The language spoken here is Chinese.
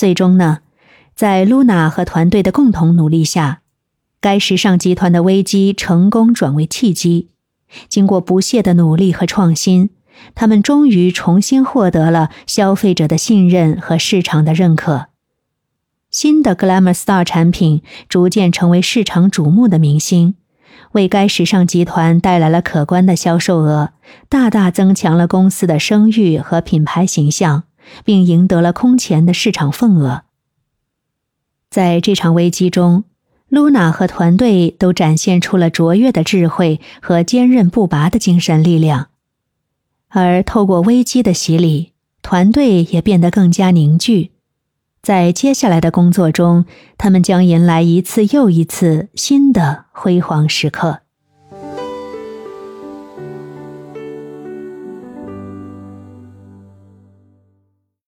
最终呢，在露娜和团队的共同努力下，该时尚集团的危机成功转为契机。经过不懈的努力和创新，他们终于重新获得了消费者的信任和市场的认可。新的 Glamour Star 产品逐渐成为市场瞩目的明星，为该时尚集团带来了可观的销售额，大大增强了公司的声誉和品牌形象，并赢得了空前的市场份额。在这场危机中，露娜和团队都展现出了卓越的智慧和坚韧不拔的精神力量，而透过危机的洗礼，团队也变得更加凝聚。在接下来的工作中，他们将迎来一次又一次新的辉煌时刻。